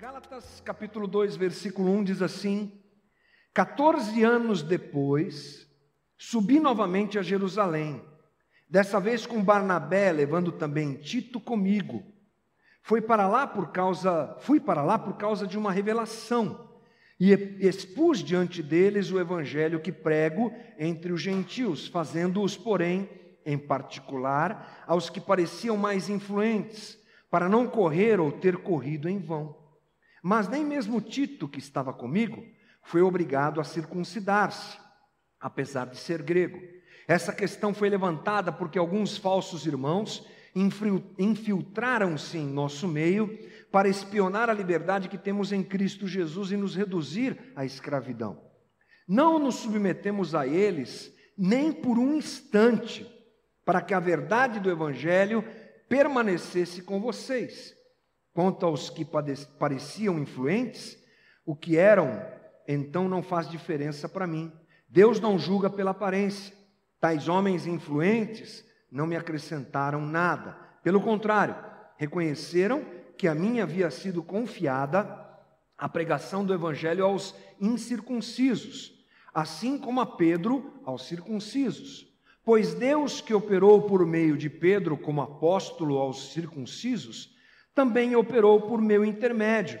Gálatas capítulo 2, versículo 1 diz assim: 14 anos depois, subi novamente a Jerusalém, dessa vez com Barnabé, levando também Tito comigo. Foi para lá por causa, fui para lá por causa de uma revelação, e expus diante deles o evangelho que prego entre os gentios, fazendo-os, porém, em particular, aos que pareciam mais influentes, para não correr ou ter corrido em vão. Mas nem mesmo Tito, que estava comigo, foi obrigado a circuncidar-se, apesar de ser grego. Essa questão foi levantada porque alguns falsos irmãos infiltraram-se em nosso meio para espionar a liberdade que temos em Cristo Jesus e nos reduzir à escravidão. Não nos submetemos a eles nem por um instante, para que a verdade do Evangelho permanecesse com vocês. Quanto aos que pareciam influentes, o que eram, então não faz diferença para mim. Deus não julga pela aparência. Tais homens influentes não me acrescentaram nada. Pelo contrário, reconheceram que a mim havia sido confiada a pregação do evangelho aos incircuncisos, assim como a Pedro aos circuncisos. Pois Deus que operou por meio de Pedro como apóstolo aos circuncisos, também operou por meu intermédio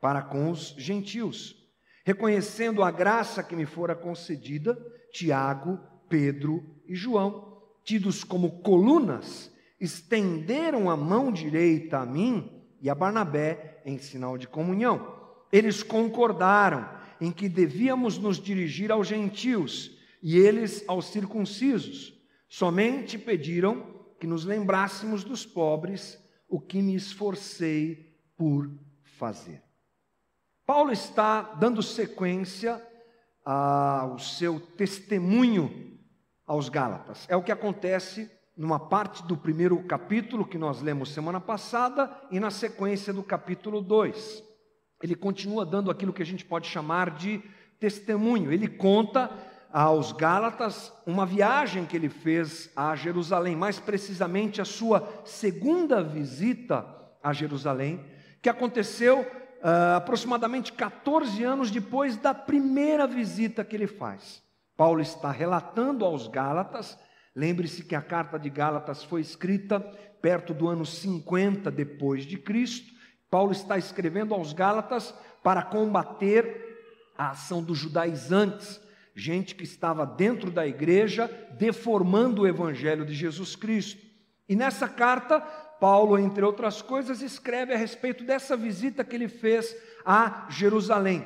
para com os gentios. Reconhecendo a graça que me fora concedida, Tiago, Pedro e João, tidos como colunas, estenderam a mão direita a mim e a Barnabé em sinal de comunhão. Eles concordaram em que devíamos nos dirigir aos gentios e eles aos circuncisos. Somente pediram que nos lembrássemos dos pobres, o que me esforcei por fazer. Paulo está dando sequência ao seu testemunho aos Gálatas. É o que acontece numa parte do primeiro capítulo que nós lemos semana passada e na sequência do capítulo 2. Ele continua dando aquilo que a gente pode chamar de testemunho. Ele conta aos Gálatas uma viagem que ele fez a Jerusalém, mais precisamente a sua segunda visita a Jerusalém, que aconteceu uh, aproximadamente 14 anos depois da primeira visita que ele faz. Paulo está relatando aos Gálatas, lembre-se que a carta de Gálatas foi escrita perto do ano 50 depois de Cristo. Paulo está escrevendo aos Gálatas para combater a ação dos judaizantes, gente que estava dentro da igreja deformando o evangelho de Jesus Cristo. E nessa carta, Paulo, entre outras coisas, escreve a respeito dessa visita que ele fez a Jerusalém.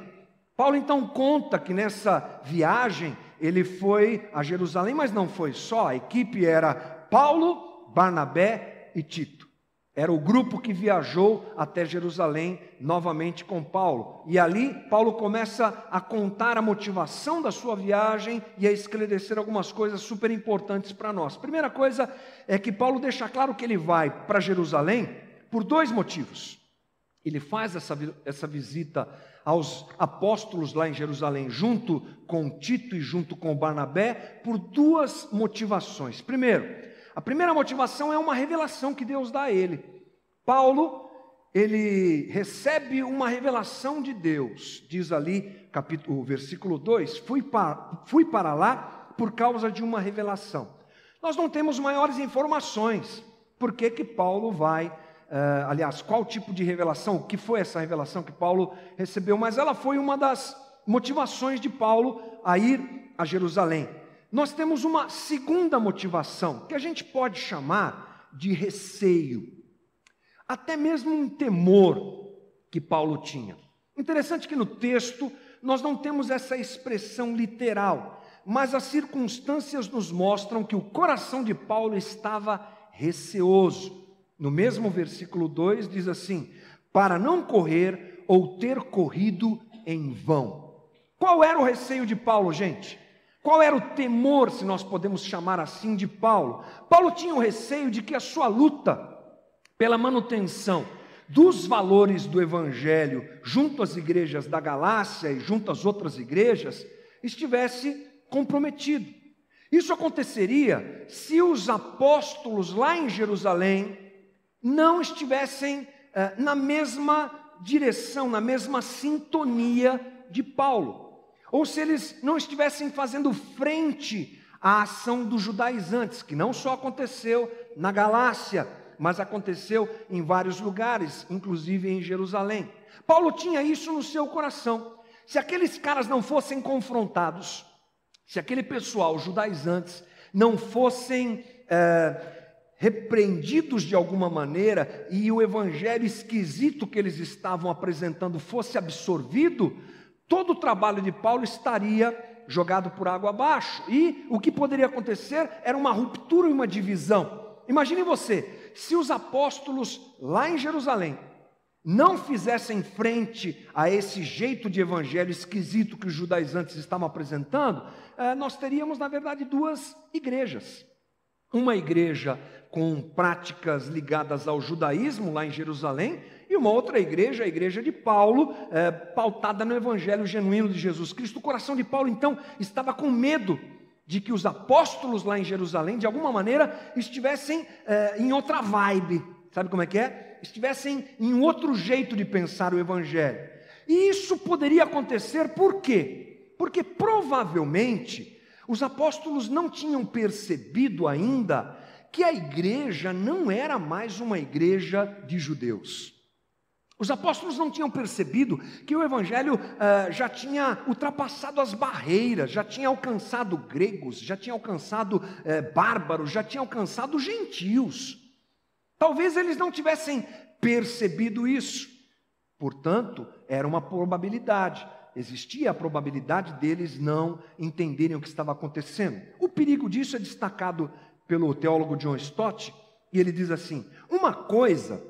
Paulo então conta que nessa viagem ele foi a Jerusalém, mas não foi só, a equipe era Paulo, Barnabé e Tito. Era o grupo que viajou até Jerusalém novamente com Paulo. E ali Paulo começa a contar a motivação da sua viagem e a esclarecer algumas coisas super importantes para nós. Primeira coisa é que Paulo deixa claro que ele vai para Jerusalém por dois motivos. Ele faz essa, essa visita aos apóstolos lá em Jerusalém, junto com Tito e junto com Barnabé, por duas motivações. Primeiro, a primeira motivação é uma revelação que Deus dá a ele. Paulo, ele recebe uma revelação de Deus, diz ali, capítulo, versículo 2: fui para, fui para lá por causa de uma revelação. Nós não temos maiores informações. Por que, que Paulo vai, uh, aliás, qual tipo de revelação, o que foi essa revelação que Paulo recebeu, mas ela foi uma das motivações de Paulo a ir a Jerusalém nós temos uma segunda motivação, que a gente pode chamar de receio, até mesmo um temor que Paulo tinha. Interessante que no texto nós não temos essa expressão literal, mas as circunstâncias nos mostram que o coração de Paulo estava receoso. No mesmo versículo 2 diz assim: para não correr ou ter corrido em vão. Qual era o receio de Paulo, gente? Qual era o temor, se nós podemos chamar assim, de Paulo? Paulo tinha o receio de que a sua luta pela manutenção dos valores do Evangelho junto às igrejas da Galácia e junto às outras igrejas estivesse comprometido. Isso aconteceria se os apóstolos lá em Jerusalém não estivessem eh, na mesma direção, na mesma sintonia de Paulo. Ou se eles não estivessem fazendo frente à ação dos judaizantes, que não só aconteceu na Galácia, mas aconteceu em vários lugares, inclusive em Jerusalém. Paulo tinha isso no seu coração. Se aqueles caras não fossem confrontados, se aquele pessoal, judaizantes, não fossem é, repreendidos de alguma maneira e o evangelho esquisito que eles estavam apresentando fosse absorvido, todo o trabalho de Paulo estaria jogado por água abaixo. E o que poderia acontecer era uma ruptura e uma divisão. Imagine você, se os apóstolos lá em Jerusalém não fizessem frente a esse jeito de evangelho esquisito que os judaizantes estavam apresentando, eh, nós teríamos, na verdade, duas igrejas. Uma igreja com práticas ligadas ao judaísmo lá em Jerusalém, e uma outra igreja, a igreja de Paulo, é, pautada no evangelho genuíno de Jesus Cristo. O coração de Paulo, então, estava com medo de que os apóstolos lá em Jerusalém, de alguma maneira, estivessem é, em outra vibe, sabe como é que é? Estivessem em outro jeito de pensar o Evangelho. E isso poderia acontecer por quê? Porque provavelmente os apóstolos não tinham percebido ainda que a igreja não era mais uma igreja de judeus. Os apóstolos não tinham percebido que o evangelho uh, já tinha ultrapassado as barreiras, já tinha alcançado gregos, já tinha alcançado uh, bárbaros, já tinha alcançado gentios. Talvez eles não tivessem percebido isso. Portanto, era uma probabilidade. Existia a probabilidade deles não entenderem o que estava acontecendo. O perigo disso é destacado pelo teólogo John Stott, e ele diz assim: uma coisa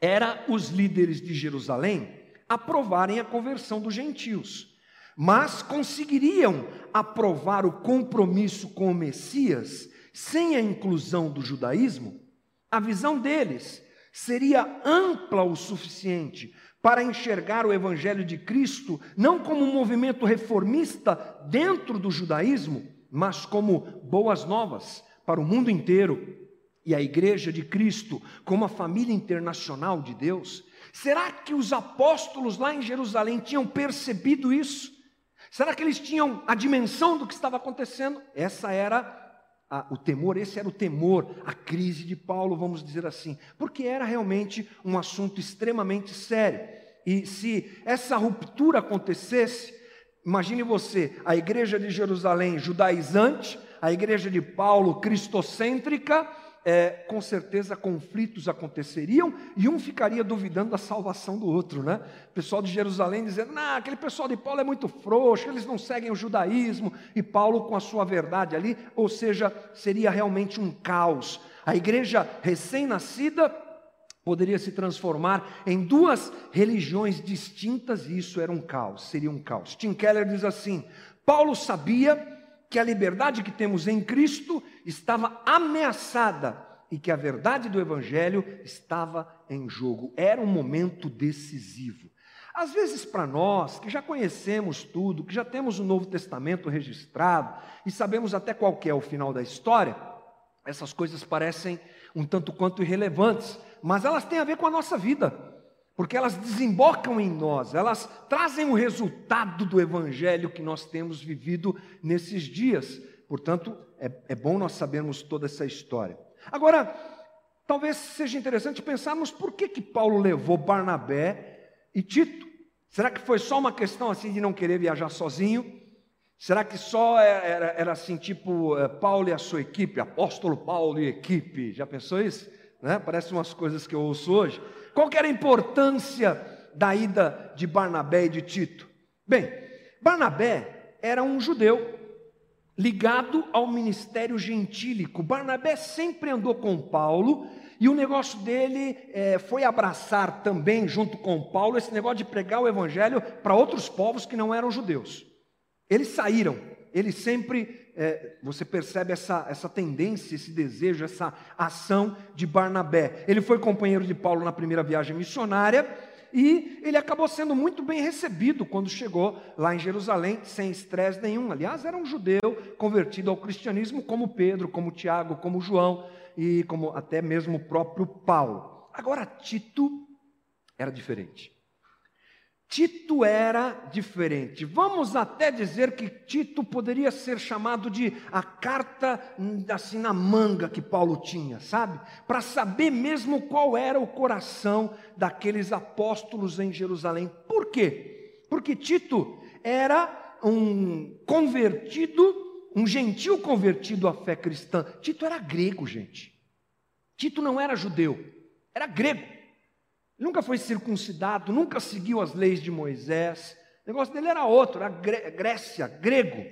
era os líderes de Jerusalém aprovarem a conversão dos gentios, mas conseguiriam aprovar o compromisso com o Messias sem a inclusão do judaísmo? A visão deles seria ampla o suficiente para enxergar o Evangelho de Cristo não como um movimento reformista dentro do judaísmo, mas como boas novas para o mundo inteiro e a igreja de Cristo como a família internacional de Deus? Será que os apóstolos lá em Jerusalém tinham percebido isso? Será que eles tinham a dimensão do que estava acontecendo? Essa era a, o temor, esse era o temor, a crise de Paulo, vamos dizer assim, porque era realmente um assunto extremamente sério. E se essa ruptura acontecesse, imagine você, a igreja de Jerusalém judaizante, a igreja de Paulo cristocêntrica, é, com certeza conflitos aconteceriam e um ficaria duvidando da salvação do outro, né? O pessoal de Jerusalém dizendo, não, aquele pessoal de Paulo é muito frouxo, eles não seguem o judaísmo, e Paulo com a sua verdade ali, ou seja, seria realmente um caos. A igreja recém-nascida poderia se transformar em duas religiões distintas e isso era um caos, seria um caos. Tim Keller diz assim: Paulo sabia que a liberdade que temos em Cristo estava ameaçada e que a verdade do Evangelho estava em jogo. Era um momento decisivo. Às vezes, para nós, que já conhecemos tudo, que já temos o Novo Testamento registrado e sabemos até qual é o final da história, essas coisas parecem um tanto quanto irrelevantes, mas elas têm a ver com a nossa vida porque elas desembocam em nós, elas trazem o resultado do evangelho que nós temos vivido nesses dias. Portanto, é, é bom nós sabermos toda essa história. Agora, talvez seja interessante pensarmos por que, que Paulo levou Barnabé e Tito. Será que foi só uma questão assim de não querer viajar sozinho? Será que só era, era assim, tipo eh, Paulo e a sua equipe, apóstolo Paulo e equipe? Já pensou isso? Né? Parece umas coisas que eu ouço hoje. Qual era a importância da ida de Barnabé e de Tito? Bem, Barnabé era um judeu ligado ao ministério gentílico. Barnabé sempre andou com Paulo e o negócio dele é, foi abraçar também, junto com Paulo, esse negócio de pregar o evangelho para outros povos que não eram judeus. Eles saíram, eles sempre é, você percebe essa, essa tendência, esse desejo, essa ação de Barnabé. Ele foi companheiro de Paulo na primeira viagem missionária e ele acabou sendo muito bem recebido quando chegou lá em Jerusalém, sem estresse nenhum. Aliás, era um judeu convertido ao cristianismo, como Pedro, como Tiago, como João e como até mesmo o próprio Paulo. Agora, Tito era diferente. Tito era diferente. Vamos até dizer que Tito poderia ser chamado de a carta assim na manga que Paulo tinha, sabe? Para saber mesmo qual era o coração daqueles apóstolos em Jerusalém. Por quê? Porque Tito era um convertido, um gentil convertido à fé cristã. Tito era grego, gente. Tito não era judeu, era grego nunca foi circuncidado, nunca seguiu as leis de Moisés. O negócio dele era outro, era Grécia, grego,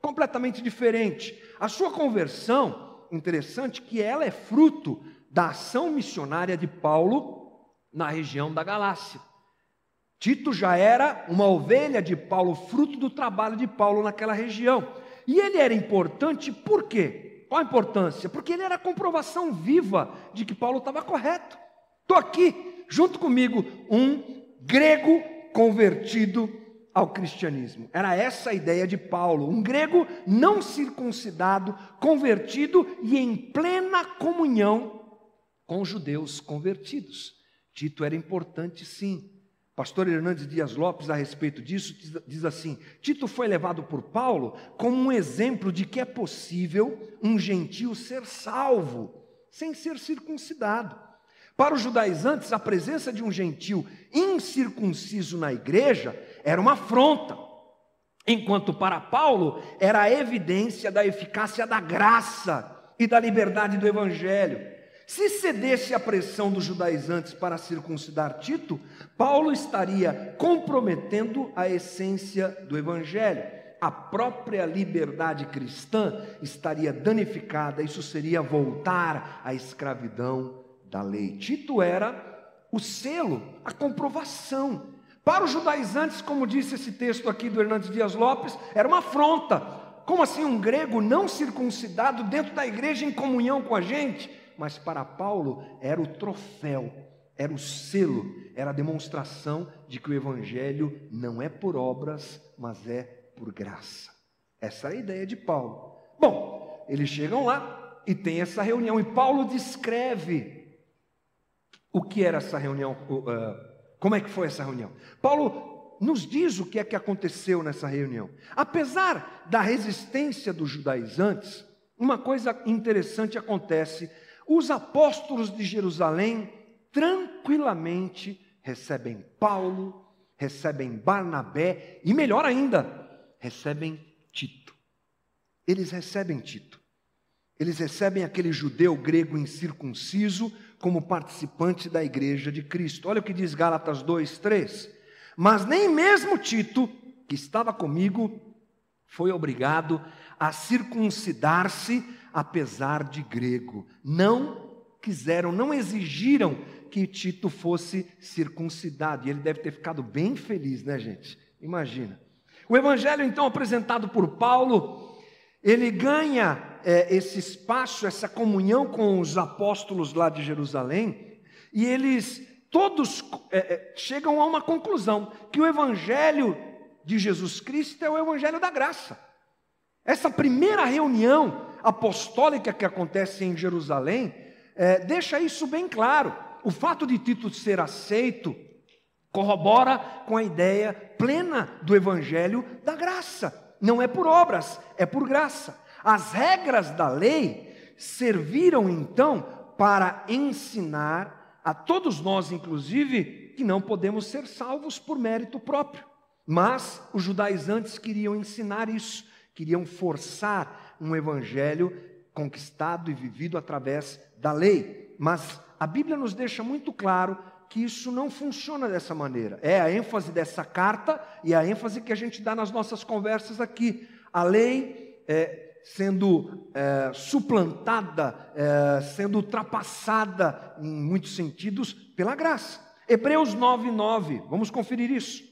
completamente diferente. A sua conversão, interessante que ela é fruto da ação missionária de Paulo na região da Galácia. Tito já era uma ovelha de Paulo, fruto do trabalho de Paulo naquela região. E ele era importante por quê? Qual a importância? Porque ele era a comprovação viva de que Paulo estava correto. Estou aqui, junto comigo, um grego convertido ao cristianismo. Era essa a ideia de Paulo, um grego não circuncidado, convertido e em plena comunhão com judeus convertidos. Tito era importante sim. Pastor Hernandes Dias Lopes, a respeito disso, diz assim: Tito foi levado por Paulo como um exemplo de que é possível um gentio ser salvo sem ser circuncidado. Para os judaizantes, a presença de um gentil incircunciso na igreja era uma afronta, enquanto para Paulo era a evidência da eficácia da graça e da liberdade do evangelho. Se cedesse à pressão dos judaizantes para circuncidar Tito, Paulo estaria comprometendo a essência do evangelho. A própria liberdade cristã estaria danificada, isso seria voltar à escravidão da lei. Tito era o selo, a comprovação. Para os judaizantes, como disse esse texto aqui do Hernandes Dias Lopes, era uma afronta. Como assim um grego não circuncidado dentro da igreja em comunhão com a gente? Mas para Paulo era o troféu, era o selo, era a demonstração de que o evangelho não é por obras, mas é por graça. Essa é a ideia de Paulo. Bom, eles chegam lá e tem essa reunião, e Paulo descreve o que era essa reunião, como é que foi essa reunião. Paulo nos diz o que é que aconteceu nessa reunião. Apesar da resistência dos judaizantes, uma coisa interessante acontece. Os apóstolos de Jerusalém tranquilamente recebem Paulo, recebem Barnabé e, melhor ainda, recebem Tito. Eles recebem Tito. Eles recebem aquele judeu grego incircunciso como participante da igreja de Cristo. Olha o que diz Gálatas 2, 3. Mas nem mesmo Tito, que estava comigo, foi obrigado a circuncidar-se, apesar de grego. Não quiseram, não exigiram que Tito fosse circuncidado. E ele deve ter ficado bem feliz, né, gente? Imagina. O evangelho, então, apresentado por Paulo, ele ganha é, esse espaço, essa comunhão com os apóstolos lá de Jerusalém, e eles todos é, é, chegam a uma conclusão: que o Evangelho de Jesus Cristo é o Evangelho da graça. Essa primeira reunião apostólica que acontece em Jerusalém é, deixa isso bem claro. O fato de Tito ser aceito corrobora com a ideia plena do Evangelho da graça. Não é por obras, é por graça. As regras da lei serviram então para ensinar a todos nós, inclusive, que não podemos ser salvos por mérito próprio. Mas os judaizantes queriam ensinar isso, queriam forçar um evangelho conquistado e vivido através da lei. Mas a Bíblia nos deixa muito claro que isso não funciona dessa maneira. É a ênfase dessa carta e a ênfase que a gente dá nas nossas conversas aqui. A lei é, sendo é, suplantada, é, sendo ultrapassada em muitos sentidos pela graça. Hebreus 9, 9, vamos conferir isso.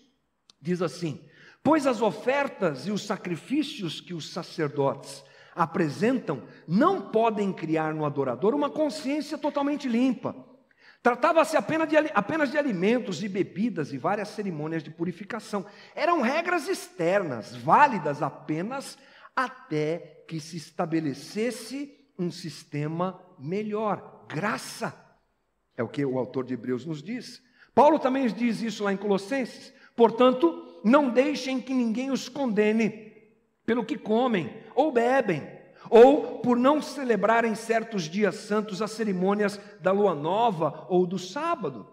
Diz assim: Pois as ofertas e os sacrifícios que os sacerdotes apresentam não podem criar no adorador uma consciência totalmente limpa. Tratava-se apenas de, apenas de alimentos e bebidas e várias cerimônias de purificação. Eram regras externas, válidas apenas até que se estabelecesse um sistema melhor. Graça. É o que o autor de Hebreus nos diz. Paulo também diz isso lá em Colossenses. Portanto, não deixem que ninguém os condene pelo que comem ou bebem, ou por não celebrarem certos dias santos as cerimônias da lua nova ou do sábado.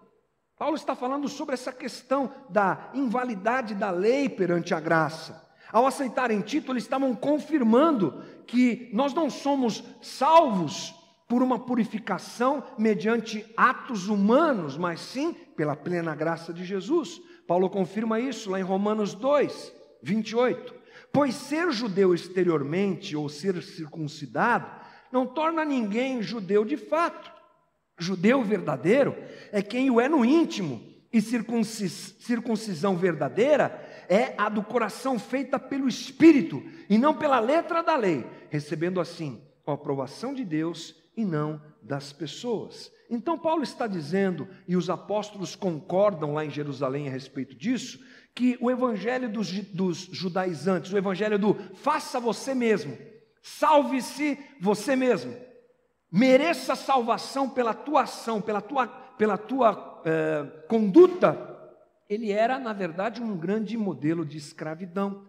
Paulo está falando sobre essa questão da invalidade da lei perante a graça. Ao aceitarem Tito, eles estavam confirmando que nós não somos salvos por uma purificação mediante atos humanos, mas sim pela plena graça de Jesus. Paulo confirma isso lá em Romanos 2, 28. Pois ser judeu exteriormente ou ser circuncidado não torna ninguém judeu de fato. Judeu verdadeiro é quem o é no íntimo, e circuncis, circuncisão verdadeira é a do coração feita pelo Espírito e não pela letra da lei, recebendo assim a aprovação de Deus e não das pessoas. Então, Paulo está dizendo, e os apóstolos concordam lá em Jerusalém a respeito disso, que o evangelho dos, dos judaizantes, o evangelho do faça você mesmo, salve-se você mesmo, mereça salvação pela tua ação, pela tua, pela tua eh, conduta, ele era, na verdade, um grande modelo de escravidão.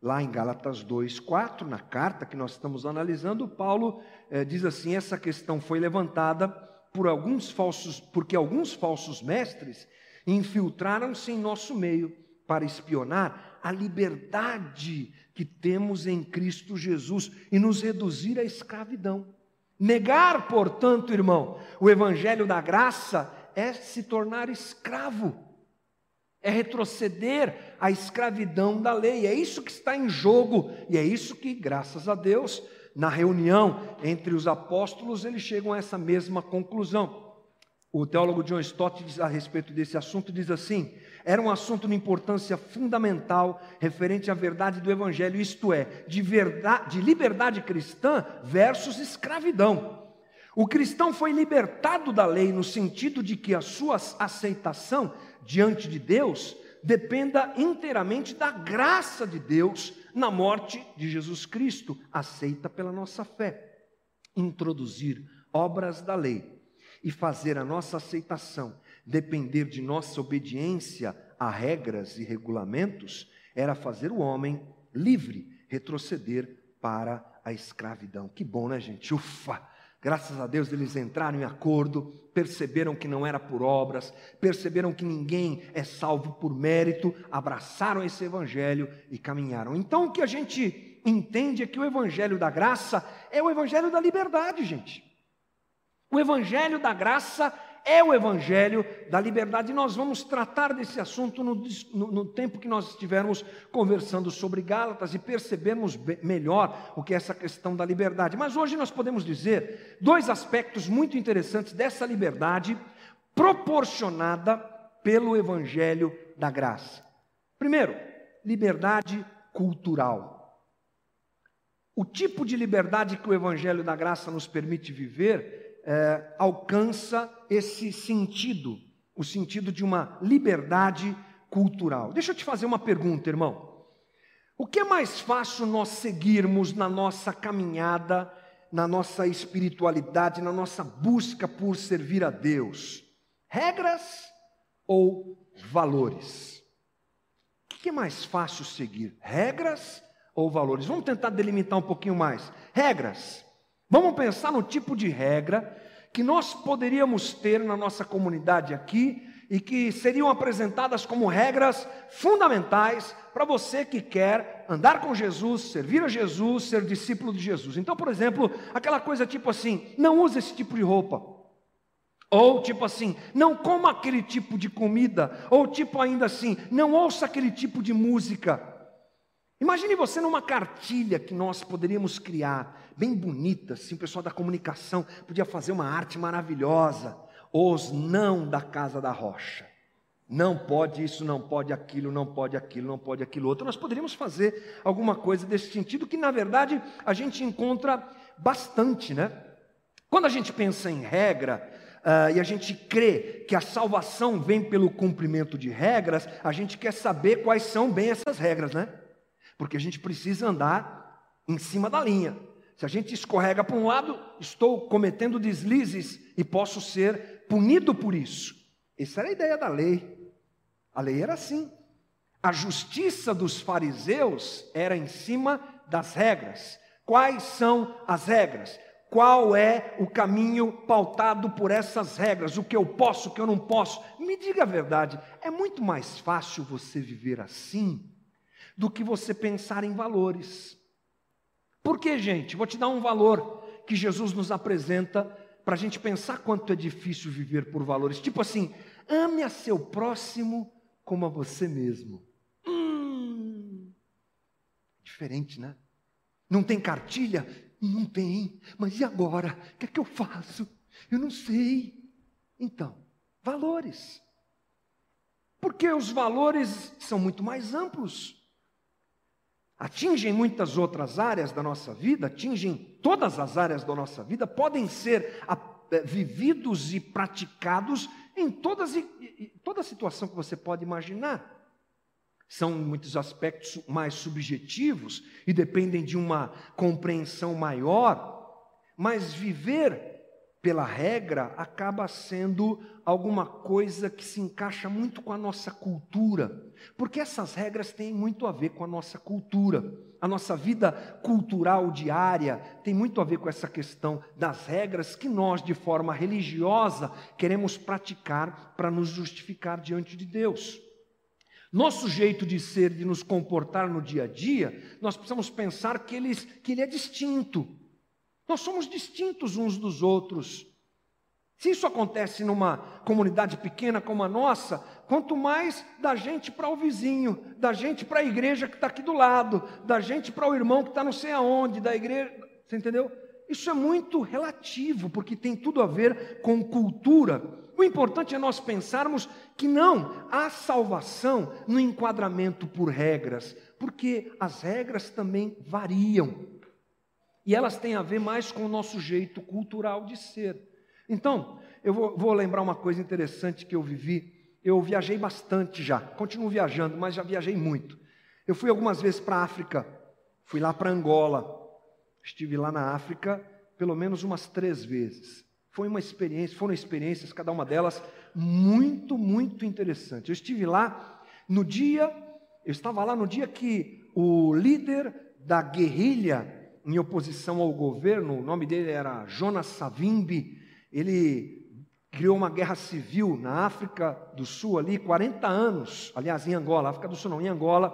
Lá em Gálatas 2,4, na carta que nós estamos analisando, Paulo eh, diz assim: essa questão foi levantada por alguns falsos, porque alguns falsos mestres infiltraram-se em nosso meio para espionar a liberdade que temos em Cristo Jesus e nos reduzir à escravidão. Negar, portanto, irmão, o evangelho da graça é se tornar escravo, é retroceder à escravidão da lei. É isso que está em jogo e é isso que, graças a Deus, na reunião entre os apóstolos, eles chegam a essa mesma conclusão. O teólogo John Stott diz a respeito desse assunto diz assim: era um assunto de importância fundamental referente à verdade do Evangelho, isto é, de, verdade, de liberdade cristã versus escravidão. O cristão foi libertado da lei no sentido de que a sua aceitação diante de Deus dependa inteiramente da graça de Deus na morte de Jesus Cristo, aceita pela nossa fé. Introduzir obras da lei e fazer a nossa aceitação depender de nossa obediência a regras e regulamentos, era fazer o homem livre retroceder para a escravidão. Que bom, né, gente? Ufa! Graças a Deus eles entraram em acordo, perceberam que não era por obras, perceberam que ninguém é salvo por mérito, abraçaram esse evangelho e caminharam. Então o que a gente entende é que o evangelho da graça é o evangelho da liberdade, gente. O evangelho da graça é o Evangelho da liberdade. E nós vamos tratar desse assunto no, no, no tempo que nós estivermos conversando sobre Gálatas e percebermos melhor o que é essa questão da liberdade. Mas hoje nós podemos dizer dois aspectos muito interessantes dessa liberdade proporcionada pelo Evangelho da graça. Primeiro, liberdade cultural. O tipo de liberdade que o Evangelho da graça nos permite viver é, alcança esse sentido, o sentido de uma liberdade cultural. Deixa eu te fazer uma pergunta, irmão. O que é mais fácil nós seguirmos na nossa caminhada, na nossa espiritualidade, na nossa busca por servir a Deus? Regras ou valores? O que é mais fácil seguir? Regras ou valores? Vamos tentar delimitar um pouquinho mais. Regras. Vamos pensar no tipo de regra que nós poderíamos ter na nossa comunidade aqui e que seriam apresentadas como regras fundamentais para você que quer andar com Jesus, servir a Jesus, ser discípulo de Jesus. Então, por exemplo, aquela coisa tipo assim: não use esse tipo de roupa. Ou tipo assim, não coma aquele tipo de comida. Ou tipo ainda assim, não ouça aquele tipo de música. Imagine você numa cartilha que nós poderíamos criar, bem bonita, assim, o pessoal da comunicação podia fazer uma arte maravilhosa. Os não da casa da rocha. Não pode isso, não pode aquilo, não pode aquilo, não pode aquilo outro. Nós poderíamos fazer alguma coisa desse sentido que, na verdade, a gente encontra bastante, né? Quando a gente pensa em regra, Uh, e a gente crê que a salvação vem pelo cumprimento de regras, a gente quer saber quais são bem essas regras, né? porque a gente precisa andar em cima da linha. Se a gente escorrega para um lado, estou cometendo deslizes e posso ser punido por isso. Essa era a ideia da lei. A lei era assim. A justiça dos fariseus era em cima das regras. Quais são as regras? Qual é o caminho pautado por essas regras? O que eu posso, o que eu não posso? Me diga a verdade, é muito mais fácil você viver assim do que você pensar em valores. Por que, gente? Vou te dar um valor que Jesus nos apresenta para a gente pensar quanto é difícil viver por valores. Tipo assim, ame a seu próximo como a você mesmo. Hum, diferente, né? Não tem cartilha? Não tem. Mas e agora? O que é que eu faço? Eu não sei. Então, valores. Porque os valores são muito mais amplos. Atingem muitas outras áreas da nossa vida, atingem todas as áreas da nossa vida, podem ser eh, vividos e praticados em todas, toda situação que você pode imaginar. São muitos aspectos mais subjetivos e dependem de uma compreensão maior, mas viver pela regra acaba sendo alguma coisa que se encaixa muito com a nossa cultura, porque essas regras têm muito a ver com a nossa cultura. A nossa vida cultural diária tem muito a ver com essa questão das regras que nós, de forma religiosa, queremos praticar para nos justificar diante de Deus. Nosso jeito de ser, de nos comportar no dia a dia, nós precisamos pensar que ele, que ele é distinto. Nós somos distintos uns dos outros. Se isso acontece numa comunidade pequena como a nossa, quanto mais da gente para o vizinho, da gente para a igreja que está aqui do lado, da gente para o irmão que está não sei aonde, da igreja. Você entendeu? Isso é muito relativo, porque tem tudo a ver com cultura. O importante é nós pensarmos que não há salvação no enquadramento por regras, porque as regras também variam. E elas têm a ver mais com o nosso jeito cultural de ser. Então, eu vou, vou lembrar uma coisa interessante que eu vivi. Eu viajei bastante já, continuo viajando, mas já viajei muito. Eu fui algumas vezes para a África, fui lá para Angola, estive lá na África pelo menos umas três vezes. Foi uma experiência, foram experiências, cada uma delas, muito, muito interessante. Eu estive lá no dia, eu estava lá no dia que o líder da guerrilha em oposição ao governo, o nome dele era Jonas Savimbi, ele criou uma guerra civil na África do Sul ali, 40 anos, aliás, em Angola, África do Sul não, em Angola,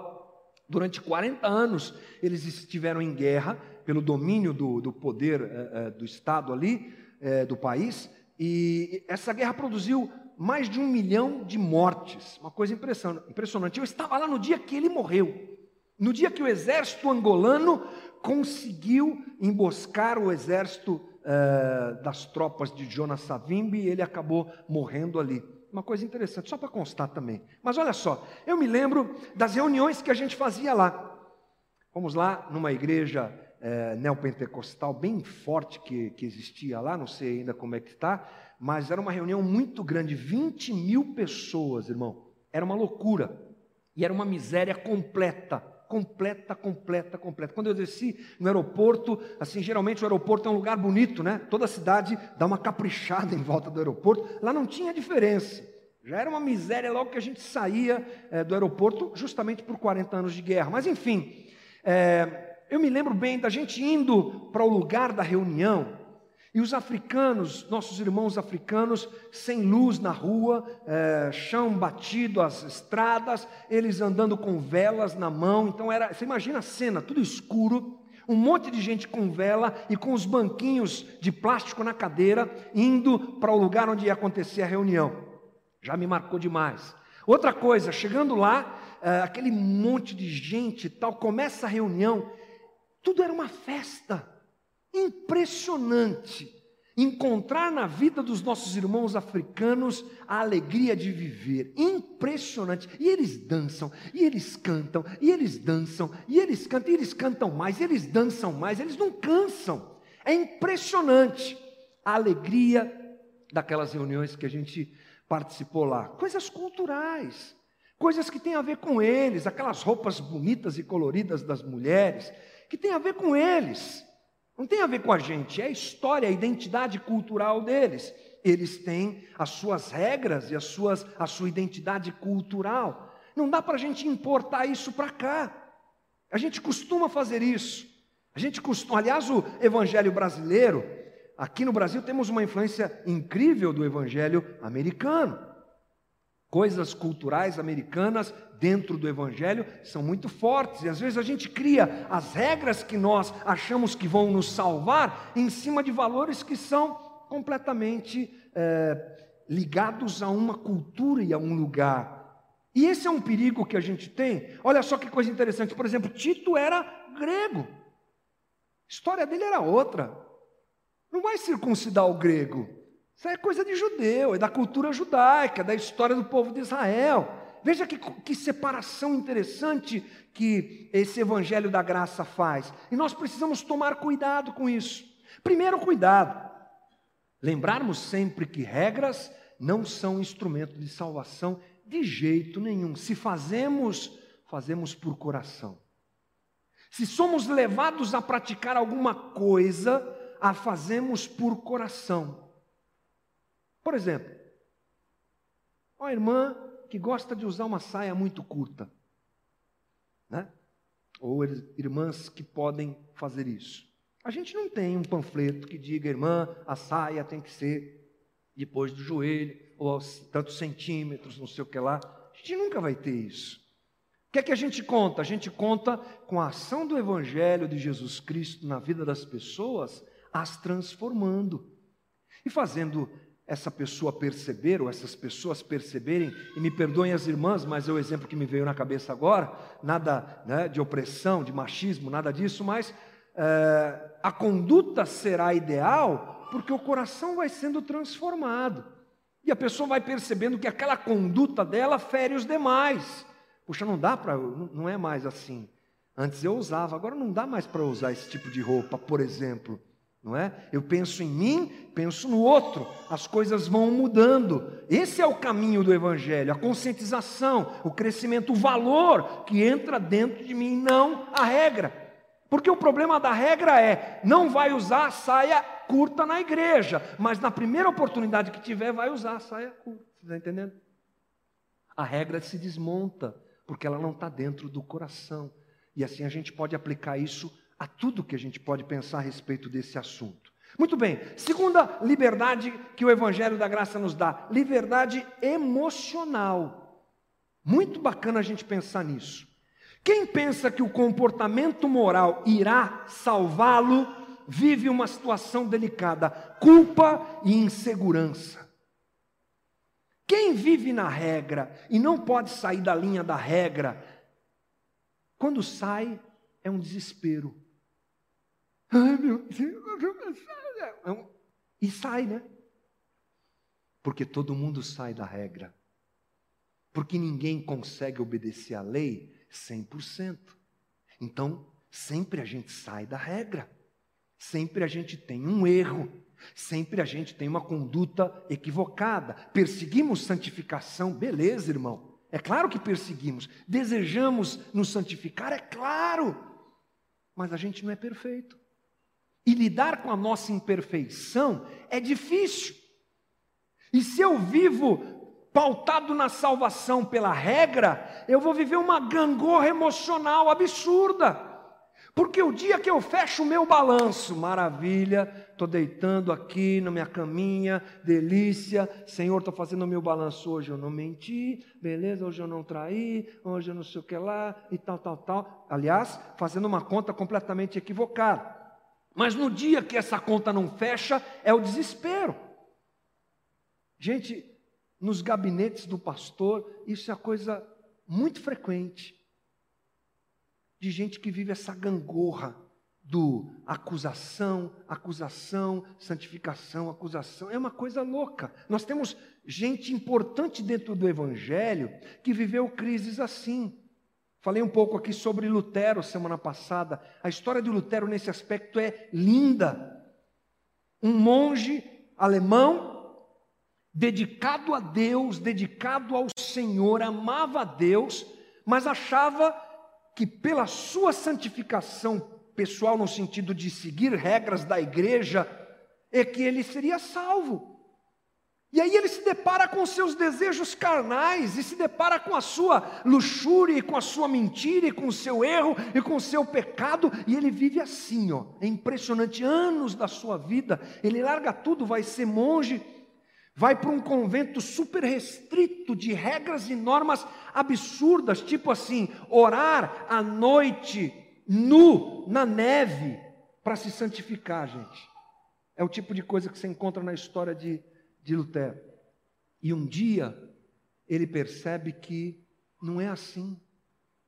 durante 40 anos eles estiveram em guerra pelo domínio do, do poder eh, do Estado ali, é, do país, e essa guerra produziu mais de um milhão de mortes, uma coisa impressionante. Eu estava lá no dia que ele morreu, no dia que o exército angolano conseguiu emboscar o exército é, das tropas de Jonas Savimbi e ele acabou morrendo ali. Uma coisa interessante, só para constar também. Mas olha só, eu me lembro das reuniões que a gente fazia lá. Fomos lá numa igreja é, neopentecostal bem forte que, que existia lá, não sei ainda como é que está, mas era uma reunião muito grande, 20 mil pessoas, irmão. Era uma loucura. E era uma miséria completa, completa, completa, completa. Quando eu desci no aeroporto, assim, geralmente o aeroporto é um lugar bonito, né? Toda a cidade dá uma caprichada em volta do aeroporto. Lá não tinha diferença. Já era uma miséria logo que a gente saía é, do aeroporto, justamente por 40 anos de guerra. Mas enfim, é, eu me lembro bem da gente indo para o lugar da reunião, e os africanos, nossos irmãos africanos, sem luz na rua, é, chão batido, as estradas, eles andando com velas na mão. Então era, você imagina a cena, tudo escuro, um monte de gente com vela e com os banquinhos de plástico na cadeira, indo para o lugar onde ia acontecer a reunião. Já me marcou demais. Outra coisa, chegando lá, é, aquele monte de gente tal, começa a reunião tudo era uma festa. Impressionante encontrar na vida dos nossos irmãos africanos a alegria de viver. Impressionante. E eles dançam, e eles cantam, e eles dançam, e eles cantam, e eles cantam mais, eles dançam mais, eles não cansam. É impressionante a alegria daquelas reuniões que a gente participou lá. Coisas culturais, coisas que têm a ver com eles, aquelas roupas bonitas e coloridas das mulheres que tem a ver com eles. Não tem a ver com a gente, é a história, a identidade cultural deles. Eles têm as suas regras e as suas, a sua identidade cultural. Não dá para a gente importar isso para cá. A gente costuma fazer isso. A gente costuma, aliás, o evangelho brasileiro, aqui no Brasil temos uma influência incrível do evangelho americano. Coisas culturais americanas dentro do evangelho são muito fortes, e às vezes a gente cria as regras que nós achamos que vão nos salvar em cima de valores que são completamente é, ligados a uma cultura e a um lugar. E esse é um perigo que a gente tem. Olha só que coisa interessante. Por exemplo, Tito era grego. A história dele era outra. Não vai circuncidar o grego. Isso é coisa de judeu, é da cultura judaica, da história do povo de Israel. Veja que, que separação interessante que esse evangelho da graça faz. E nós precisamos tomar cuidado com isso. Primeiro, cuidado. Lembrarmos sempre que regras não são instrumento de salvação de jeito nenhum. Se fazemos, fazemos por coração. Se somos levados a praticar alguma coisa, a fazemos por coração. Por exemplo, uma irmã que gosta de usar uma saia muito curta, né? Ou irmãs que podem fazer isso. A gente não tem um panfleto que diga, irmã, a saia tem que ser depois do joelho, ou aos tantos centímetros, não sei o que lá. A gente nunca vai ter isso. O que é que a gente conta? A gente conta com a ação do Evangelho de Jesus Cristo na vida das pessoas, as transformando e fazendo essa pessoa perceber, ou essas pessoas perceberem, e me perdoem as irmãs, mas é o exemplo que me veio na cabeça agora, nada né, de opressão, de machismo, nada disso, mas é, a conduta será ideal porque o coração vai sendo transformado. E a pessoa vai percebendo que aquela conduta dela fere os demais. Puxa, não dá para, não é mais assim. Antes eu usava, agora não dá mais para usar esse tipo de roupa, por exemplo. Não é? Eu penso em mim, penso no outro. As coisas vão mudando. Esse é o caminho do evangelho, a conscientização, o crescimento, o valor que entra dentro de mim, não a regra. Porque o problema da regra é: não vai usar saia curta na igreja, mas na primeira oportunidade que tiver, vai usar a saia curta. Você está entendendo? A regra se desmonta, porque ela não está dentro do coração. E assim a gente pode aplicar isso a tudo que a gente pode pensar a respeito desse assunto. Muito bem, segunda liberdade que o Evangelho da Graça nos dá: liberdade emocional. Muito bacana a gente pensar nisso. Quem pensa que o comportamento moral irá salvá-lo, vive uma situação delicada, culpa e insegurança. Quem vive na regra e não pode sair da linha da regra, quando sai, é um desespero. Ai meu Deus, é e sai, né? Porque todo mundo sai da regra. Porque ninguém consegue obedecer à lei 100%. Então, sempre a gente sai da regra. Sempre a gente tem um erro. Sempre a gente tem uma conduta equivocada. Perseguimos santificação, beleza, irmão. É claro que perseguimos. Desejamos nos santificar, é claro. Mas a gente não é perfeito. E lidar com a nossa imperfeição é difícil. E se eu vivo pautado na salvação pela regra, eu vou viver uma gangorra emocional absurda. Porque o dia que eu fecho o meu balanço, maravilha, estou deitando aqui na minha caminha, delícia, Senhor, estou fazendo o meu balanço. Hoje eu não menti, beleza, hoje eu não traí, hoje eu não sei o que lá, e tal, tal, tal. Aliás, fazendo uma conta completamente equivocada. Mas no dia que essa conta não fecha, é o desespero. Gente, nos gabinetes do pastor, isso é coisa muito frequente. De gente que vive essa gangorra do acusação, acusação, santificação, acusação. É uma coisa louca. Nós temos gente importante dentro do evangelho que viveu crises assim. Falei um pouco aqui sobre Lutero semana passada. A história de Lutero nesse aspecto é linda. Um monge alemão dedicado a Deus, dedicado ao Senhor, amava a Deus, mas achava que pela sua santificação pessoal, no sentido de seguir regras da igreja, é que ele seria salvo. E aí ele se depara com seus desejos carnais, e se depara com a sua luxúria, e com a sua mentira, e com o seu erro, e com o seu pecado, e ele vive assim, ó. É impressionante, anos da sua vida, ele larga tudo, vai ser monge, vai para um convento super restrito de regras e normas absurdas, tipo assim, orar à noite, nu, na neve, para se santificar, gente. É o tipo de coisa que você encontra na história de, de Lutero. E um dia ele percebe que não é assim.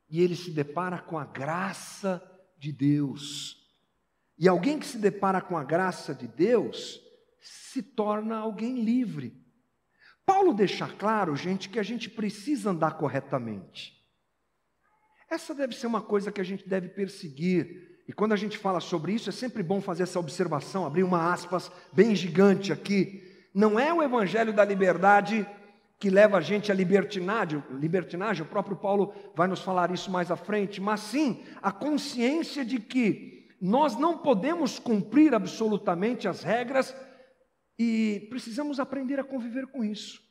E ele se depara com a graça de Deus. E alguém que se depara com a graça de Deus, se torna alguém livre. Paulo deixa claro, gente, que a gente precisa andar corretamente. Essa deve ser uma coisa que a gente deve perseguir. E quando a gente fala sobre isso, é sempre bom fazer essa observação, abrir uma aspas bem gigante aqui. Não é o evangelho da liberdade que leva a gente a libertinagem, libertinagem, o próprio Paulo vai nos falar isso mais à frente, mas sim a consciência de que nós não podemos cumprir absolutamente as regras e precisamos aprender a conviver com isso,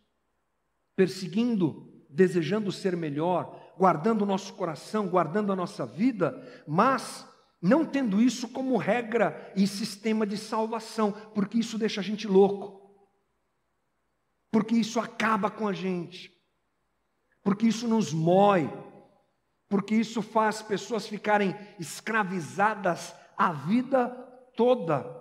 perseguindo, desejando ser melhor, guardando o nosso coração, guardando a nossa vida, mas não tendo isso como regra e sistema de salvação, porque isso deixa a gente louco, porque isso acaba com a gente, porque isso nos mói, porque isso faz pessoas ficarem escravizadas a vida toda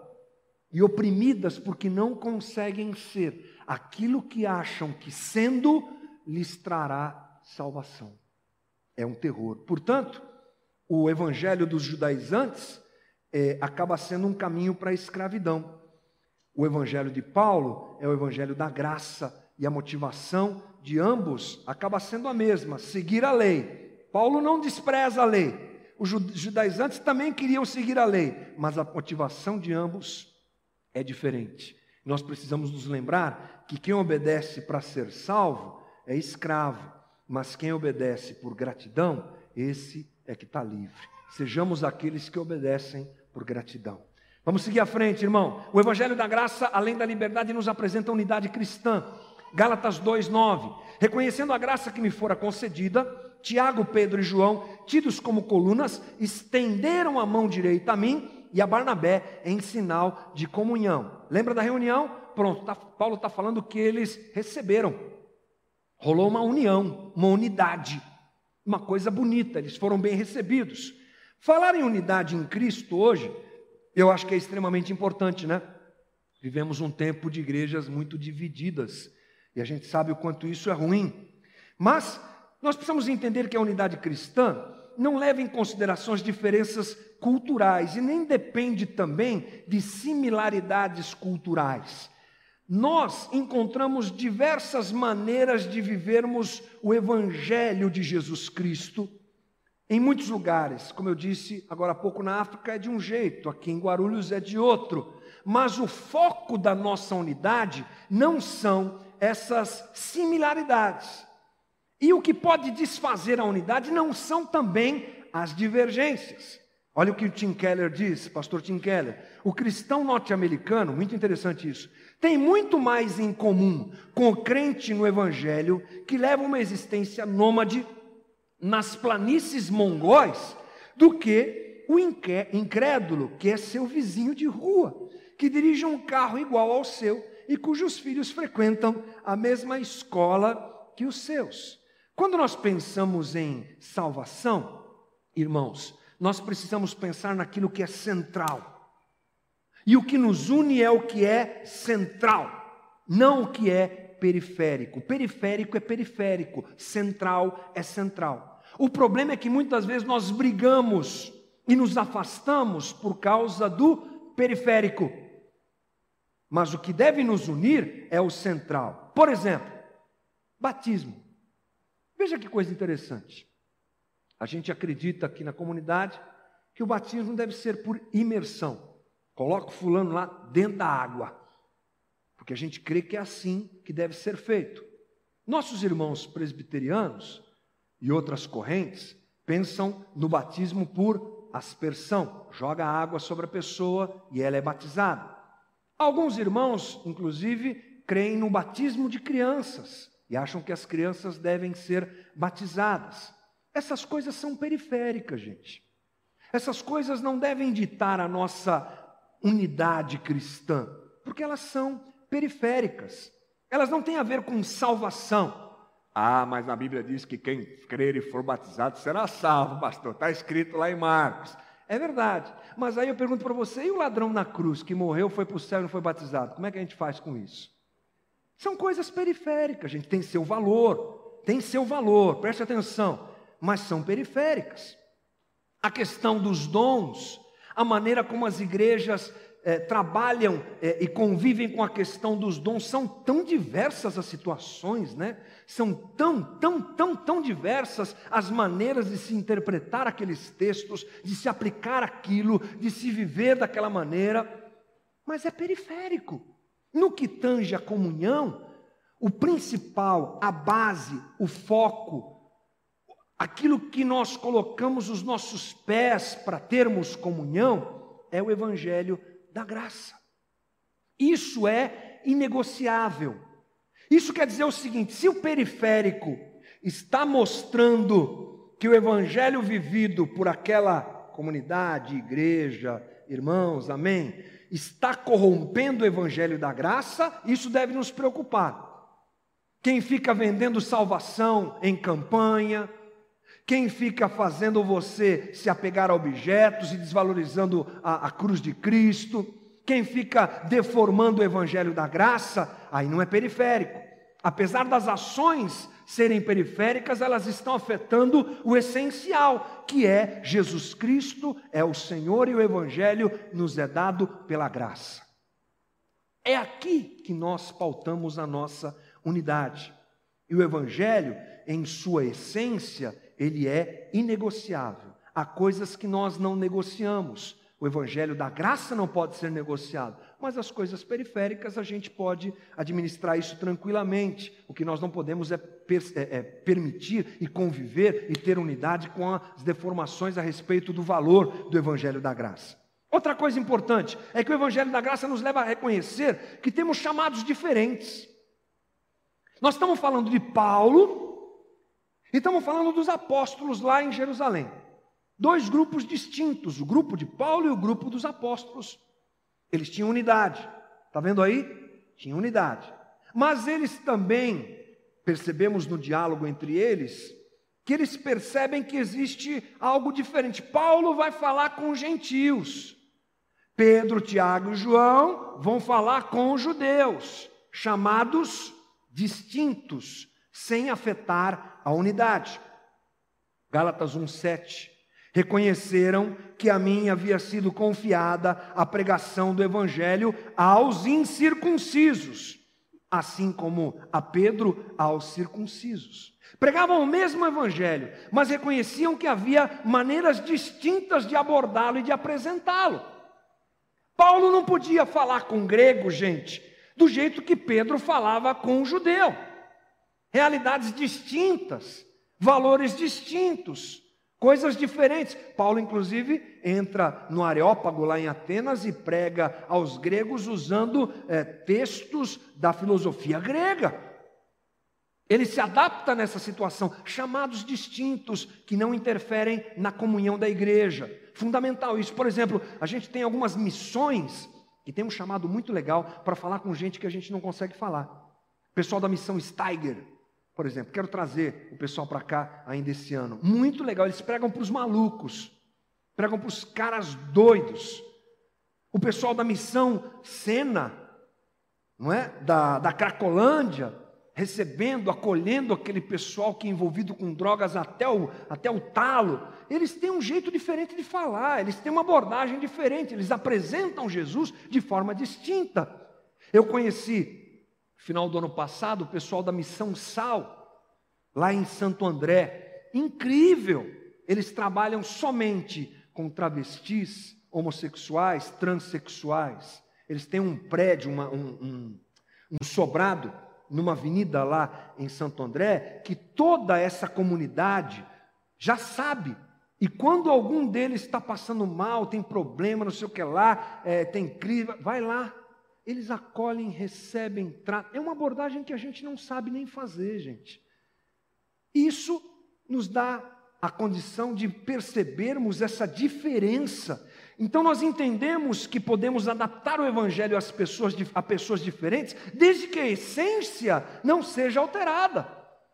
e oprimidas porque não conseguem ser aquilo que acham que sendo lhes trará salvação. É um terror. Portanto, o evangelho dos judaizantes é, acaba sendo um caminho para a escravidão. O evangelho de Paulo é o evangelho da graça e a motivação de ambos acaba sendo a mesma: seguir a lei. Paulo não despreza a lei. Os judaizantes também queriam seguir a lei, mas a motivação de ambos é diferente. Nós precisamos nos lembrar que quem obedece para ser salvo é escravo, mas quem obedece por gratidão, esse é que está livre. Sejamos aqueles que obedecem por gratidão. Vamos seguir à frente, irmão. O Evangelho da Graça, além da liberdade, nos apresenta a unidade cristã. Gálatas 2,9. Reconhecendo a graça que me fora concedida, Tiago, Pedro e João, tidos como colunas, estenderam a mão direita a mim e a Barnabé em sinal de comunhão. Lembra da reunião? Pronto, tá, Paulo está falando que eles receberam. Rolou uma união, uma unidade, uma coisa bonita, eles foram bem recebidos. Falar em unidade em Cristo hoje, eu acho que é extremamente importante, né? Vivemos um tempo de igrejas muito divididas e a gente sabe o quanto isso é ruim. Mas nós precisamos entender que a unidade cristã não leva em consideração as diferenças culturais e nem depende também de similaridades culturais. Nós encontramos diversas maneiras de vivermos o Evangelho de Jesus Cristo em muitos lugares. Como eu disse agora há pouco, na África é de um jeito, aqui em Guarulhos é de outro. Mas o foco da nossa unidade não são essas similaridades. E o que pode desfazer a unidade não são também as divergências. Olha o que o Tim Keller diz, pastor Tim Keller. O cristão norte-americano, muito interessante isso, tem muito mais em comum com o crente no evangelho que leva uma existência nômade nas planícies mongóis do que o incrédulo, que é seu vizinho de rua, que dirige um carro igual ao seu e cujos filhos frequentam a mesma escola que os seus. Quando nós pensamos em salvação, irmãos, nós precisamos pensar naquilo que é central. E o que nos une é o que é central, não o que é periférico. Periférico é periférico, central é central. O problema é que muitas vezes nós brigamos e nos afastamos por causa do periférico. Mas o que deve nos unir é o central. Por exemplo, batismo. Veja que coisa interessante. A gente acredita aqui na comunidade que o batismo deve ser por imersão. Coloca o fulano lá dentro da água. Porque a gente crê que é assim que deve ser feito. Nossos irmãos presbiterianos e outras correntes pensam no batismo por aspersão. Joga água sobre a pessoa e ela é batizada. Alguns irmãos, inclusive, creem no batismo de crianças e acham que as crianças devem ser batizadas. Essas coisas são periféricas, gente. Essas coisas não devem ditar a nossa unidade cristã, porque elas são periféricas. Elas não têm a ver com salvação. Ah, mas na Bíblia diz que quem crer e for batizado será salvo, pastor. Está escrito lá em Marcos. É verdade. Mas aí eu pergunto para você: e o ladrão na cruz que morreu, foi para o céu e não foi batizado? Como é que a gente faz com isso? São coisas periféricas, gente. Tem seu valor. Tem seu valor, preste atenção. Mas são periféricas. A questão dos dons, a maneira como as igrejas é, trabalham é, e convivem com a questão dos dons, são tão diversas as situações, né? São tão, tão, tão, tão diversas as maneiras de se interpretar aqueles textos, de se aplicar aquilo, de se viver daquela maneira, mas é periférico. No que tange a comunhão, o principal, a base, o foco, aquilo que nós colocamos os nossos pés para termos comunhão, é o Evangelho da graça. Isso é inegociável. Isso quer dizer o seguinte: se o periférico está mostrando que o evangelho vivido por aquela comunidade, igreja, irmãos, amém, está corrompendo o evangelho da graça, isso deve nos preocupar. Quem fica vendendo salvação em campanha, quem fica fazendo você se apegar a objetos e desvalorizando a, a cruz de Cristo, quem fica deformando o evangelho da graça, aí não é periférico. Apesar das ações serem periféricas, elas estão afetando o essencial, que é Jesus Cristo, é o Senhor e o Evangelho nos é dado pela graça. É aqui que nós pautamos a nossa unidade. E o Evangelho, em sua essência, ele é inegociável. Há coisas que nós não negociamos. O evangelho da graça não pode ser negociado, mas as coisas periféricas a gente pode administrar isso tranquilamente. O que nós não podemos é, per é, é permitir e conviver e ter unidade com as deformações a respeito do valor do evangelho da graça. Outra coisa importante é que o evangelho da graça nos leva a reconhecer que temos chamados diferentes. Nós estamos falando de Paulo, estamos falando dos apóstolos lá em Jerusalém. Dois grupos distintos, o grupo de Paulo e o grupo dos apóstolos. Eles tinham unidade. Está vendo aí? Tinham unidade. Mas eles também, percebemos no diálogo entre eles, que eles percebem que existe algo diferente. Paulo vai falar com os gentios. Pedro, Tiago e João vão falar com os judeus, chamados distintos, sem afetar a unidade. Gálatas 1:7 reconheceram que a mim havia sido confiada a pregação do evangelho aos incircuncisos, assim como a Pedro aos circuncisos. Pregavam o mesmo evangelho, mas reconheciam que havia maneiras distintas de abordá-lo e de apresentá-lo. Paulo não podia falar com grego, gente, do jeito que Pedro falava com o judeu realidades distintas, valores distintos, coisas diferentes. Paulo, inclusive, entra no Areópago lá em Atenas e prega aos gregos usando é, textos da filosofia grega. Ele se adapta nessa situação, chamados distintos que não interferem na comunhão da igreja. Fundamental isso. Por exemplo, a gente tem algumas missões que tem um chamado muito legal para falar com gente que a gente não consegue falar. Pessoal da missão Steiger, por exemplo, quero trazer o pessoal para cá ainda esse ano. Muito legal, eles pregam para os malucos, pregam para os caras doidos. O pessoal da missão Sena, não é? Da, da Cracolândia, recebendo, acolhendo aquele pessoal que é envolvido com drogas até o, até o talo. Eles têm um jeito diferente de falar, eles têm uma abordagem diferente, eles apresentam Jesus de forma distinta. Eu conheci final do ano passado, o pessoal da Missão Sal, lá em Santo André. Incrível! Eles trabalham somente com travestis, homossexuais, transexuais. Eles têm um prédio, uma, um, um, um sobrado, numa avenida lá em Santo André, que toda essa comunidade já sabe. E quando algum deles está passando mal, tem problema, não sei o que lá, é, tem crise, vai lá, eles acolhem, recebem, tratam. É uma abordagem que a gente não sabe nem fazer, gente. Isso nos dá a condição de percebermos essa diferença. Então nós entendemos que podemos adaptar o evangelho às pessoas, a pessoas diferentes, desde que a essência não seja alterada.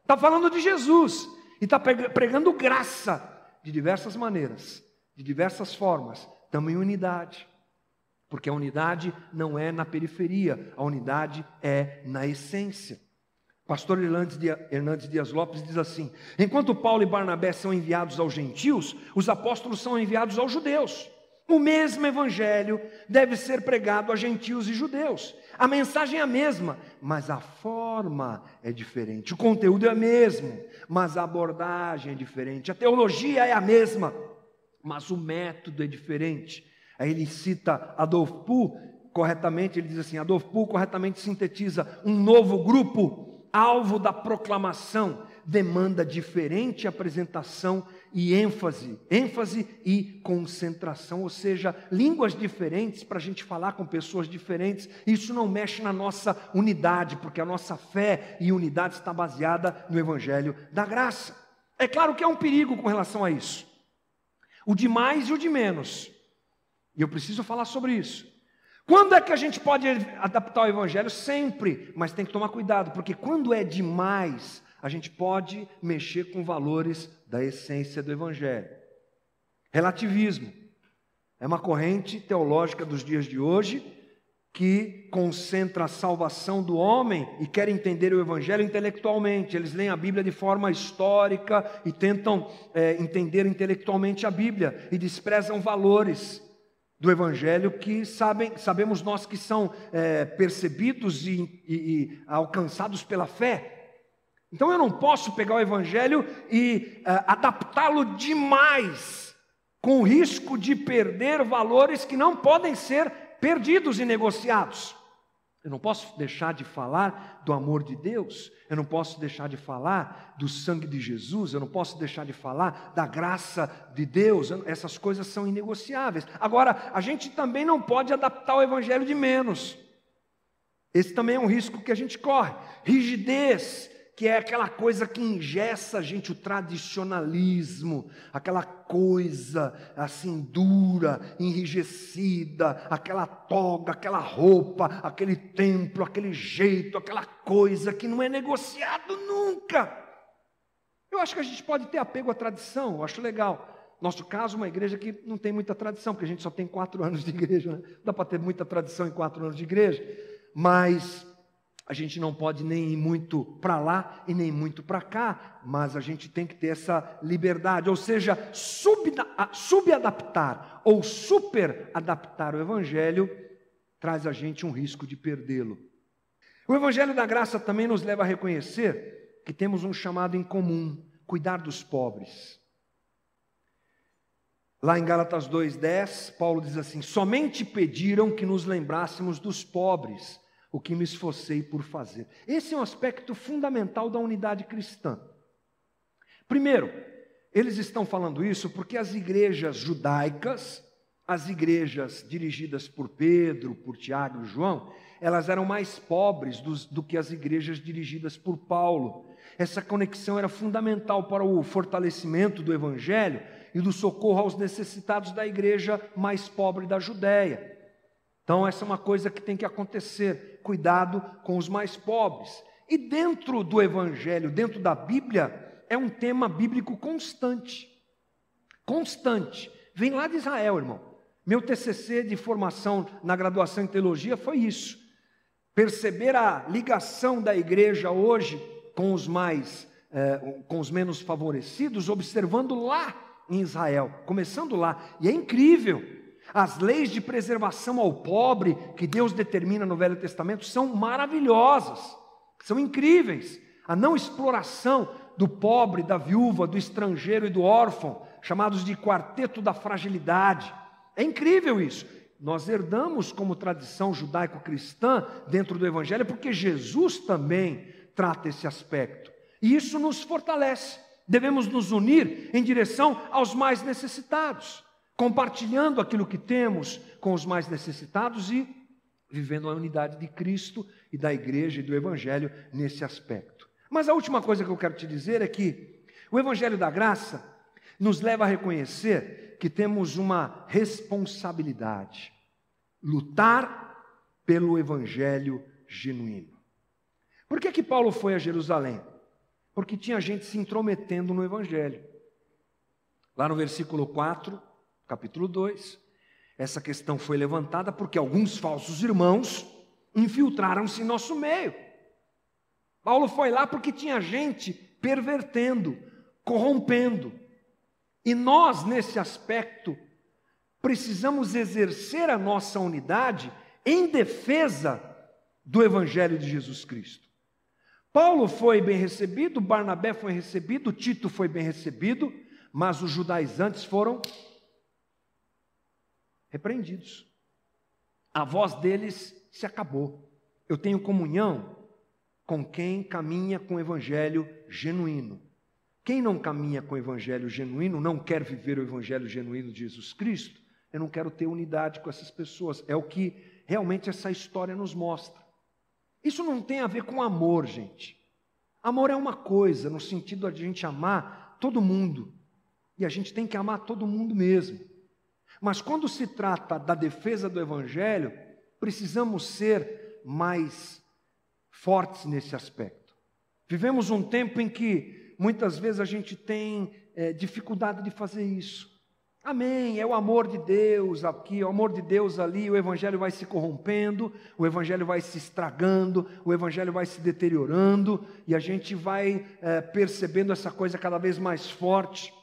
Está falando de Jesus e está pregando graça de diversas maneiras, de diversas formas, também unidade. Porque a unidade não é na periferia, a unidade é na essência. Pastor Hernandes Dias Lopes diz assim: enquanto Paulo e Barnabé são enviados aos gentios, os apóstolos são enviados aos judeus. O mesmo evangelho deve ser pregado a gentios e judeus. A mensagem é a mesma, mas a forma é diferente. O conteúdo é o mesmo, mas a abordagem é diferente. A teologia é a mesma, mas o método é diferente. Aí ele cita Adolf Poe, corretamente, ele diz assim: Adolf Poe corretamente sintetiza um novo grupo, alvo da proclamação, demanda diferente apresentação e ênfase, ênfase e concentração, ou seja, línguas diferentes para a gente falar com pessoas diferentes. Isso não mexe na nossa unidade, porque a nossa fé e unidade está baseada no Evangelho da graça. É claro que há um perigo com relação a isso. O de mais e o de menos. E eu preciso falar sobre isso. Quando é que a gente pode adaptar o evangelho? Sempre, mas tem que tomar cuidado, porque quando é demais, a gente pode mexer com valores da essência do evangelho. Relativismo é uma corrente teológica dos dias de hoje que concentra a salvação do homem e quer entender o Evangelho intelectualmente. Eles leem a Bíblia de forma histórica e tentam é, entender intelectualmente a Bíblia e desprezam valores do Evangelho que sabem, sabemos nós que são é, percebidos e, e, e, alcançados pela fé. Então eu não posso pegar o Evangelho e é, adaptá-lo demais, com risco de perder valores que não podem ser perdidos e negociados. Eu não posso deixar de falar do amor de Deus, eu não posso deixar de falar do sangue de Jesus, eu não posso deixar de falar da graça de Deus, essas coisas são inegociáveis. Agora, a gente também não pode adaptar o evangelho de menos. Esse também é um risco que a gente corre. Rigidez, que é aquela coisa que ingessa a gente, o tradicionalismo, aquela coisa assim dura, enrijecida, aquela toga, aquela roupa, aquele templo, aquele jeito, aquela coisa que não é negociado nunca. Eu acho que a gente pode ter apego à tradição, eu acho legal. Nosso caso, uma igreja que não tem muita tradição, porque a gente só tem quatro anos de igreja, né? dá para ter muita tradição em quatro anos de igreja, mas a gente não pode nem ir muito para lá e nem muito para cá, mas a gente tem que ter essa liberdade, ou seja, subadaptar ou superadaptar o Evangelho traz a gente um risco de perdê-lo. O Evangelho da Graça também nos leva a reconhecer que temos um chamado em comum: cuidar dos pobres. Lá em Gálatas 2,10, Paulo diz assim: somente pediram que nos lembrássemos dos pobres o que me esforcei por fazer. Esse é um aspecto fundamental da unidade cristã. Primeiro, eles estão falando isso porque as igrejas judaicas, as igrejas dirigidas por Pedro, por Tiago e João, elas eram mais pobres do, do que as igrejas dirigidas por Paulo. Essa conexão era fundamental para o fortalecimento do evangelho e do socorro aos necessitados da igreja mais pobre da Judéia. Então, essa é uma coisa que tem que acontecer. Cuidado com os mais pobres. E dentro do Evangelho, dentro da Bíblia, é um tema bíblico constante. Constante. Vem lá de Israel, irmão. Meu TCC de formação na graduação em teologia foi isso. Perceber a ligação da igreja hoje com os mais, eh, com os menos favorecidos, observando lá em Israel, começando lá. E é incrível as leis de preservação ao pobre que Deus determina no Velho Testamento são maravilhosas, são incríveis. A não exploração do pobre, da viúva, do estrangeiro e do órfão, chamados de quarteto da fragilidade. É incrível isso. Nós herdamos como tradição judaico-cristã dentro do Evangelho, porque Jesus também trata esse aspecto. E isso nos fortalece. Devemos nos unir em direção aos mais necessitados compartilhando aquilo que temos com os mais necessitados e vivendo a unidade de Cristo e da igreja e do evangelho nesse aspecto. Mas a última coisa que eu quero te dizer é que o evangelho da graça nos leva a reconhecer que temos uma responsabilidade: lutar pelo evangelho genuíno. Por que que Paulo foi a Jerusalém? Porque tinha gente se intrometendo no evangelho. Lá no versículo 4, capítulo 2, essa questão foi levantada porque alguns falsos irmãos infiltraram-se em nosso meio. Paulo foi lá porque tinha gente pervertendo, corrompendo. E nós, nesse aspecto, precisamos exercer a nossa unidade em defesa do Evangelho de Jesus Cristo. Paulo foi bem recebido, Barnabé foi recebido, Tito foi bem recebido, mas os judaizantes foram repreendidos. A voz deles se acabou. Eu tenho comunhão com quem caminha com o evangelho genuíno. Quem não caminha com o evangelho genuíno, não quer viver o evangelho genuíno de Jesus Cristo, eu não quero ter unidade com essas pessoas. É o que realmente essa história nos mostra. Isso não tem a ver com amor, gente. Amor é uma coisa, no sentido de a gente amar todo mundo. E a gente tem que amar todo mundo mesmo. Mas quando se trata da defesa do Evangelho, precisamos ser mais fortes nesse aspecto. Vivemos um tempo em que muitas vezes a gente tem é, dificuldade de fazer isso. Amém, é o amor de Deus aqui, o amor de Deus ali, o Evangelho vai se corrompendo, o Evangelho vai se estragando, o Evangelho vai se deteriorando, e a gente vai é, percebendo essa coisa cada vez mais forte.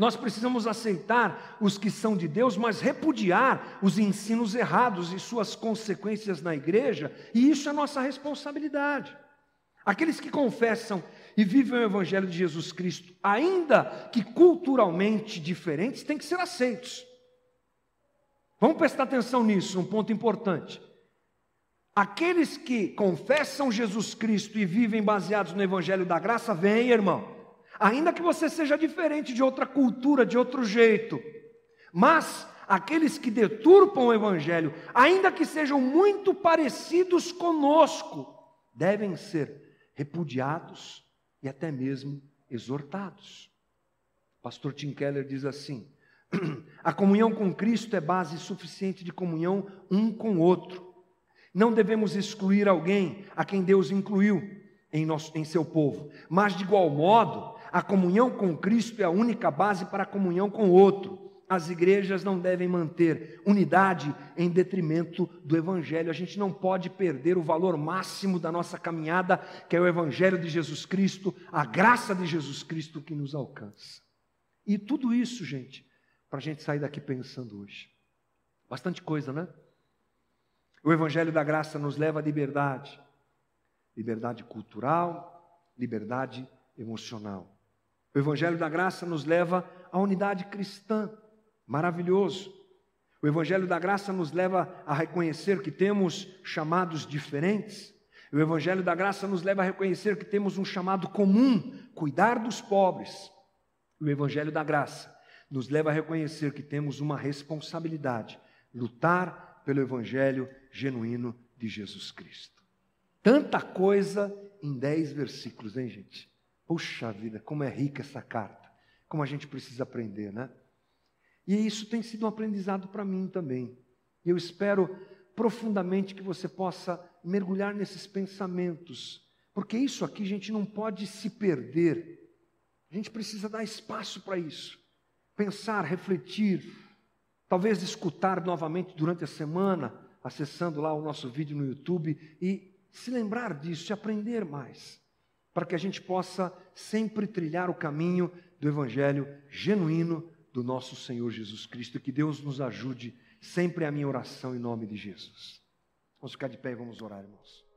Nós precisamos aceitar os que são de Deus, mas repudiar os ensinos errados e suas consequências na igreja, e isso é nossa responsabilidade. Aqueles que confessam e vivem o Evangelho de Jesus Cristo, ainda que culturalmente diferentes, têm que ser aceitos. Vamos prestar atenção nisso, um ponto importante. Aqueles que confessam Jesus Cristo e vivem baseados no Evangelho da graça, vem, irmão ainda que você seja diferente de outra cultura, de outro jeito. Mas aqueles que deturpam o Evangelho, ainda que sejam muito parecidos conosco, devem ser repudiados e até mesmo exortados. O pastor Tim Keller diz assim: a comunhão com Cristo é base suficiente de comunhão um com o outro. Não devemos excluir alguém a quem Deus incluiu em, nosso, em seu povo, mas de igual modo, a comunhão com Cristo é a única base para a comunhão com o outro. As igrejas não devem manter unidade em detrimento do Evangelho. A gente não pode perder o valor máximo da nossa caminhada, que é o Evangelho de Jesus Cristo, a graça de Jesus Cristo que nos alcança. E tudo isso, gente, para a gente sair daqui pensando hoje. Bastante coisa, né? O Evangelho da graça nos leva à liberdade, liberdade cultural, liberdade emocional. O Evangelho da Graça nos leva à unidade cristã. Maravilhoso. O Evangelho da Graça nos leva a reconhecer que temos chamados diferentes. O Evangelho da Graça nos leva a reconhecer que temos um chamado comum: cuidar dos pobres. O Evangelho da Graça nos leva a reconhecer que temos uma responsabilidade: lutar pelo Evangelho genuíno de Jesus Cristo. Tanta coisa em dez versículos, hein, gente? Puxa vida, como é rica essa carta. Como a gente precisa aprender, né? E isso tem sido um aprendizado para mim também. Eu espero profundamente que você possa mergulhar nesses pensamentos, porque isso aqui a gente não pode se perder. A gente precisa dar espaço para isso. Pensar, refletir, talvez escutar novamente durante a semana, acessando lá o nosso vídeo no YouTube e se lembrar disso e aprender mais para que a gente possa sempre trilhar o caminho do Evangelho genuíno do nosso Senhor Jesus Cristo. Que Deus nos ajude sempre a minha oração em nome de Jesus. Vamos ficar de pé e vamos orar, irmãos.